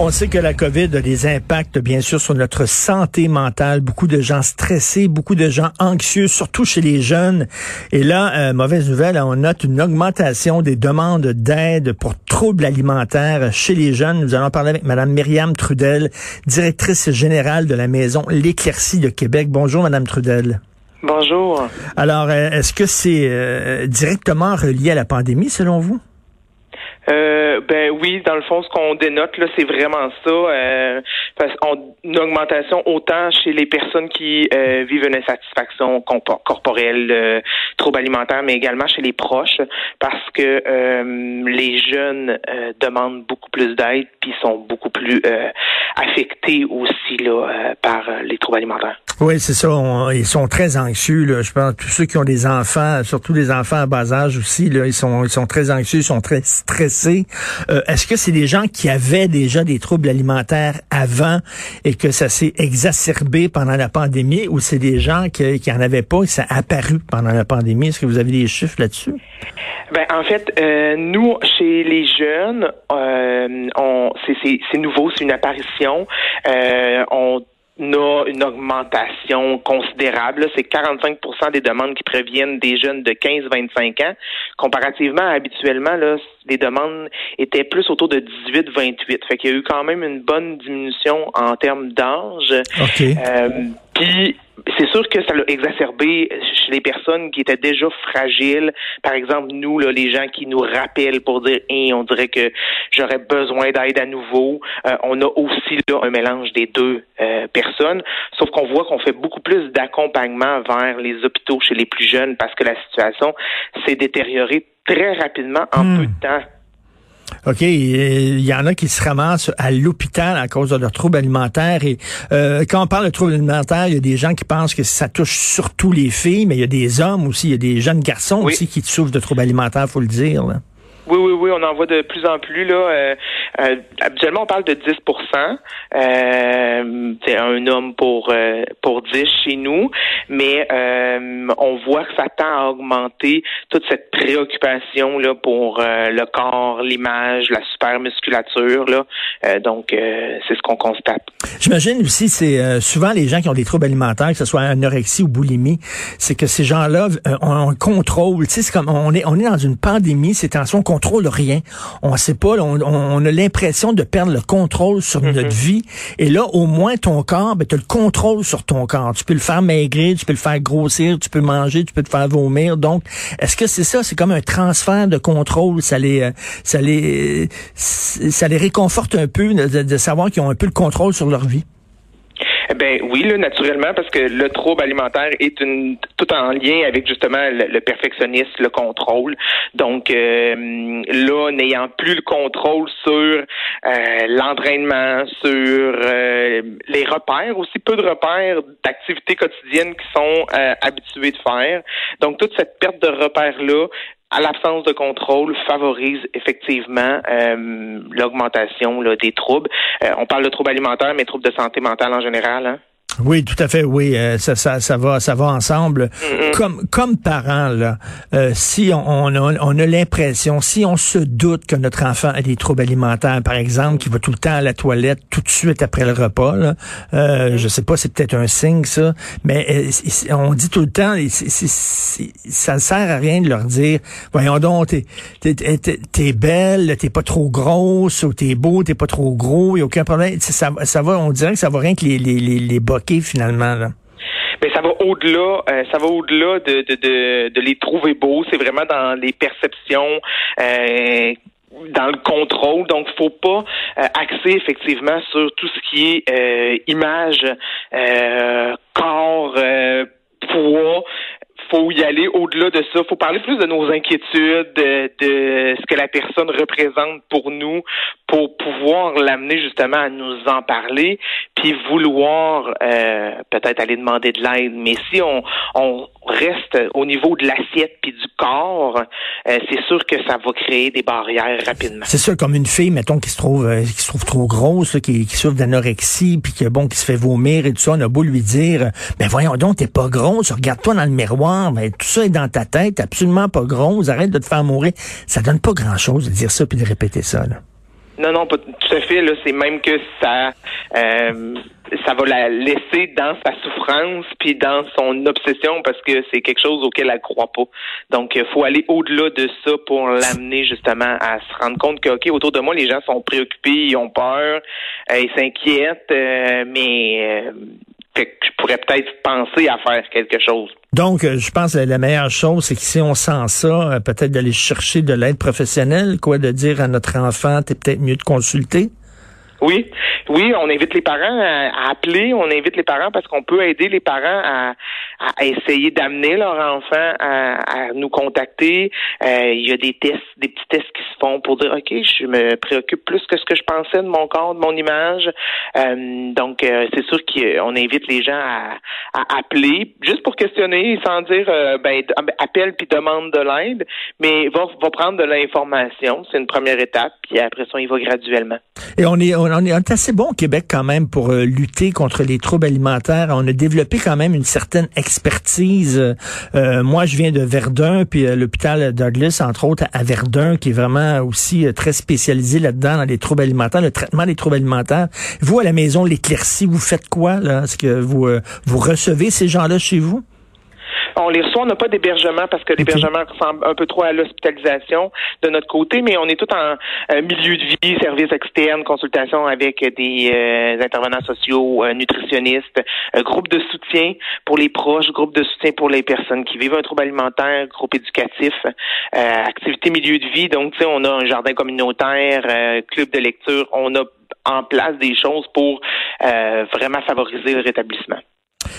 On sait que la COVID a des impacts, bien sûr, sur notre santé mentale. Beaucoup de gens stressés, beaucoup de gens anxieux, surtout chez les jeunes. Et là, euh, mauvaise nouvelle, on note une augmentation des demandes d'aide pour troubles alimentaires chez les jeunes. Nous allons parler avec Madame Myriam Trudel, directrice générale de la maison L'Éclaircie de Québec. Bonjour, Madame Trudel. Bonjour. Alors, euh, est-ce que c'est euh, directement relié à la pandémie, selon vous? Euh, ben oui, dans le fond, ce qu'on dénote là, c'est vraiment ça. Euh, parce qu'on une augmentation autant chez les personnes qui euh, vivent une insatisfaction corporelle, euh, troubles alimentaires, mais également chez les proches, parce que euh, les jeunes euh, demandent beaucoup plus d'aide, puis sont beaucoup plus affectés aussi là par les troubles alimentaires. Oui, c'est ça. ils sont très anxieux. Là. Je pense tous ceux qui ont des enfants, surtout des enfants à bas âge aussi, là, ils sont ils sont très anxieux, ils sont très stressés. Euh, est-ce que c'est des gens qui avaient déjà des troubles alimentaires avant et que ça s'est exacerbé pendant la pandémie, ou c'est des gens qui, qui en avaient pas et ça a apparu pendant la pandémie? Est-ce que vous avez des chiffres là-dessus? Ben, en fait, euh, nous, chez les jeunes, euh, on, c'est, nouveau, c'est une apparition. Euh, on a une augmentation considérable. C'est 45% des demandes qui proviennent des jeunes de 15-25 ans. Comparativement, habituellement, là, les demandes étaient plus autour de 18-28. Fait qu'il y a eu quand même une bonne diminution en termes d'âge. Okay. Euh, puis c'est sûr que ça l'a exacerbé chez les personnes qui étaient déjà fragiles. Par exemple, nous, là, les gens qui nous rappellent pour dire hey, on dirait que j'aurais besoin d'aide à nouveau. Euh, on a aussi là un mélange des deux euh, personnes. Sauf qu'on voit qu'on fait beaucoup plus d'accompagnement vers les hôpitaux chez les plus jeunes parce que la situation s'est détériorée très rapidement en Hmm. peu de temps. OK, il y en a qui se ramassent à l'hôpital à cause de leur trouble alimentaire. Et euh, quand on parle de trouble alimentaire, il y a des gens qui pensent que ça touche surtout les filles, mais il y a des hommes aussi, il y a des jeunes garçons Oui. aussi qui souffrent de troubles alimentaires, faut le dire. là. Oui, oui, oui, on en voit de plus en plus. Là, euh, euh, habituellement, on parle de 10% euh, C'est un homme pour euh, pour 10 chez nous, mais euh, on voit que ça tend à augmenter toute cette préoccupation là pour euh, le corps, l'image, la supermusculature. Là, Euh, donc euh, c'est ce qu'on constate. J'imagine aussi, c'est euh, souvent les gens qui ont des troubles alimentaires, que ce soit anorexie ou boulimie, c'est que ces gens-là euh, ont un contrôle. Tu sais, c'est comme on est on est dans une pandémie, c'est tension, on contrôle rien. On sait pas, on, on- on a l'impression de perdre le contrôle sur notre vie. Et là, au moins ton corps, ben, tu as le contrôle sur ton corps. Tu peux le faire maigrir, tu peux le faire grossir, tu peux manger, tu peux te faire vomir. Donc, est-ce que c'est ça? C'est comme un transfert de contrôle. Ça les euh, ça les ça les réconforte un peu de, de savoir qu'ils ont un peu le contrôle sur leur vie. Eh Ben oui, là, naturellement, parce que le trouble alimentaire est une tout en lien avec justement le, le perfectionnisme, le contrôle. Donc euh, là, n'ayant plus le contrôle sur euh, l'entraînement, sur euh, les repères, aussi peu de repères d'activités quotidiennes qui sont euh, habitués de faire. Donc toute cette perte de repères-là, à l'absence de contrôle, favorise effectivement euh, l'augmentation des troubles. Euh, on parle de troubles alimentaires, mais troubles de santé mentale en général. Hein? Oui, tout à fait. Oui, euh, ça, ça, ça va, ça va ensemble. Comme, comme parents là, euh, si on, on a, on a l'impression, si on se doute que notre enfant a des troubles alimentaires, par exemple, qui va tout le temps à la toilette tout de suite après le repas, là, euh, je sais pas, c'est peut-être un signe ça, mais euh, on dit tout le temps, ça ne sert à rien de leur dire, voyons donc, t'es, t'es, belle, t'es pas trop grosse, ou t'es beau, t'es pas trop gros, y a aucun problème. Ça, ça va, on dirait que ça va rien que les, les, les, les boquer finalement. Là? Mais ça va au-delà, euh, ça va au-delà de, de, de, de les trouver beaux. C'est vraiment dans les perceptions. Euh, dans le contrôle, donc faut pas euh, axer effectivement sur tout ce qui est euh, image, euh, corps, euh, faut y aller au-delà de ça. faut parler plus de nos inquiétudes, de, de, ce que la personne représente pour nous, pour pouvoir l'amener justement à nous en parler, puis vouloir euh, peut-être aller demander de l'aide. Mais si on, on reste au niveau de l'assiette puis du corps, euh, c'est sûr que ça va créer des barrières rapidement. C'est sûr, comme une fille, mettons, qui se trouve, euh, qui se trouve trop grosse, qui, qui souffre d'anorexie, puis que bon, qui se fait vomir et tout ça, on a beau lui dire, ben voyons donc, t'es pas grosse, regarde-toi dans le miroir, ben tout ça est dans ta tête, absolument pas grosse, arrête de te faire mourir. Ça donne pas grand-chose de dire ça puis de répéter ça. Là. Non, non, pas tout à fait. Là, c'est même que ça, euh, ça va la laisser dans sa souffrance puis dans son obsession parce que c'est quelque chose auquel elle croit pas. Donc, il faut aller au-delà de ça pour l'amener justement à se rendre compte que, ok, autour de moi, les gens sont préoccupés, ils ont peur, euh, ils s'inquiètent, euh, mais fait que je pourrais peut-être penser à faire quelque chose. Donc, euh, je pense que la meilleure chose, c'est que si on sent ça, euh, peut-être d'aller chercher de l'aide professionnelle, quoi, de dire à notre enfant, t'es peut-être mieux de consulter. Oui, oui, on invite les parents à, appeler, on invite les parents parce qu'on peut aider les parents à, essayer d'amener leur enfant à, nous contacter. Euh, il y a des tests, des petits tests qui se font pour dire ok, je me préoccupe plus que ce que je pensais de mon corps, de mon image. Euh, donc euh, c'est sûr qu'on invite les gens à, appeler juste pour questionner sans dire ben appelle puis demande de l'aide, mais va, va prendre de l'information. C'est une première étape, puis après ça on y va graduellement. Et on est on est assez bon au Québec quand même pour lutter contre les troubles alimentaires. On a développé quand même une certaine expertise. Euh, moi, je viens de Verdun, puis euh, l'hôpital Douglas, entre autres, à Verdun, qui est vraiment aussi euh, très spécialisé là-dedans, dans les troubles alimentaires, le traitement des troubles alimentaires. Vous, à la maison, l'éclaircie, vous faites quoi, là? Est-ce que vous, vous recevez ces gens-là chez vous? On les reçoit, on n'a pas d'hébergement parce que l'hébergement ressemble un peu trop à l'hospitalisation de notre côté, mais on est tout en euh, milieu de vie, service externe, consultation avec des euh, intervenants sociaux, euh, nutritionnistes, groupe de soutien pour les proches, groupe de soutien pour les personnes qui vivent un trouble alimentaire, groupe éducatif, activité milieu de vie. Donc, tu sais, on a un jardin communautaire, club de lecture, on a en place des choses pour vraiment favoriser le rétablissement.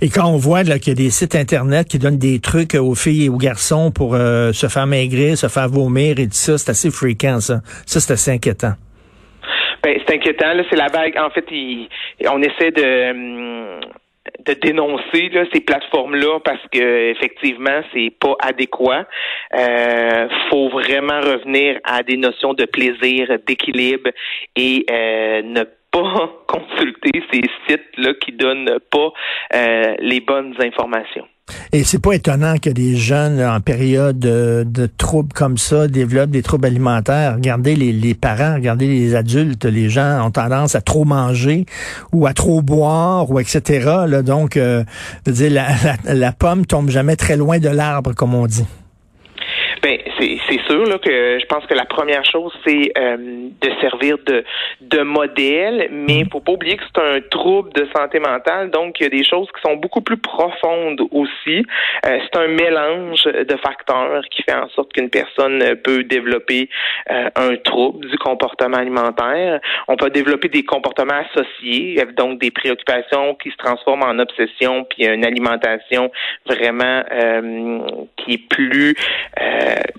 Et quand on voit qu'il y a des sites Internet qui donnent des trucs aux filles et aux garçons pour euh, se faire maigrir, se faire vomir et tout ça, c'est assez fréquent, ça. Ça, c'est assez inquiétant. Ben, c'est inquiétant. C'est la vague. En fait, on essaie de hum, dénoncer ces plateformes-là parce que effectivement c'est pas adéquat. Euh, faut vraiment revenir à des notions de plaisir, d'équilibre et euh, ne pas consulter ces sites-là qui donnent pas euh, les bonnes informations. Et c'est pas étonnant que des jeunes en période de, troubles comme ça développent des troubles alimentaires. Regardez les, parents, regardez les adultes, les gens ont tendance à trop manger ou à trop boire ou etc. Là, donc, euh, dire, la, la, la pomme tombe jamais très loin de l'arbre, comme on dit. Ben, c'est sûr là, que je pense que la première chose, c'est euh, de servir de, de modèle, mais il faut pas oublier que c'est un trouble de santé mentale, donc il y a des choses qui sont beaucoup plus profondes aussi. Euh, c'est un mélange de facteurs qui fait en sorte qu'une personne peut développer euh, un trouble du comportement alimentaire. On peut développer des comportements associés, donc des préoccupations qui se transforment en obsession, puis une alimentation vraiment qui est plus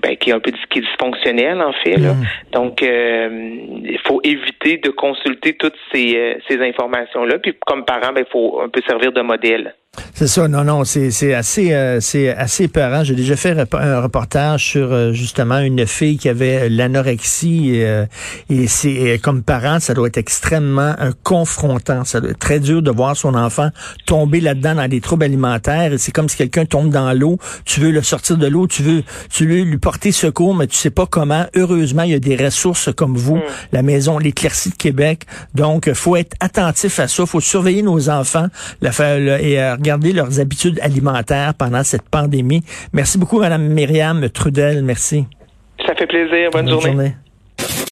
ben, qui est un peu qui est dysfonctionnel en fait. Là. Mm. Donc, euh, il faut éviter de consulter toutes ces, euh, ces informations-là. Puis, comme parent, ben, il faut un peu servir de modèle. C'est ça, non, non, c'est assez, euh, c'est assez épeurant. J'ai déjà fait un reportage sur euh, justement une fille qui avait l'anorexie euh, et c'est comme parent, ça doit être extrêmement confrontant. Ça doit être très dur de voir son enfant tomber là-dedans dans des troubles alimentaires. C'est comme si quelqu'un tombe dans l'eau, tu veux le sortir de l'eau, tu veux, tu veux lui porter secours, mais tu sais pas comment. Heureusement, il y a des ressources comme vous, mm. la maison l'éclaircie de Québec. Donc, faut être attentif à ça, faut surveiller nos enfants, la, et regarder leurs habitudes alimentaires pendant cette pandémie. Merci beaucoup, Madame Myriam Trudel. Merci. Ça fait plaisir. Bonne, journée.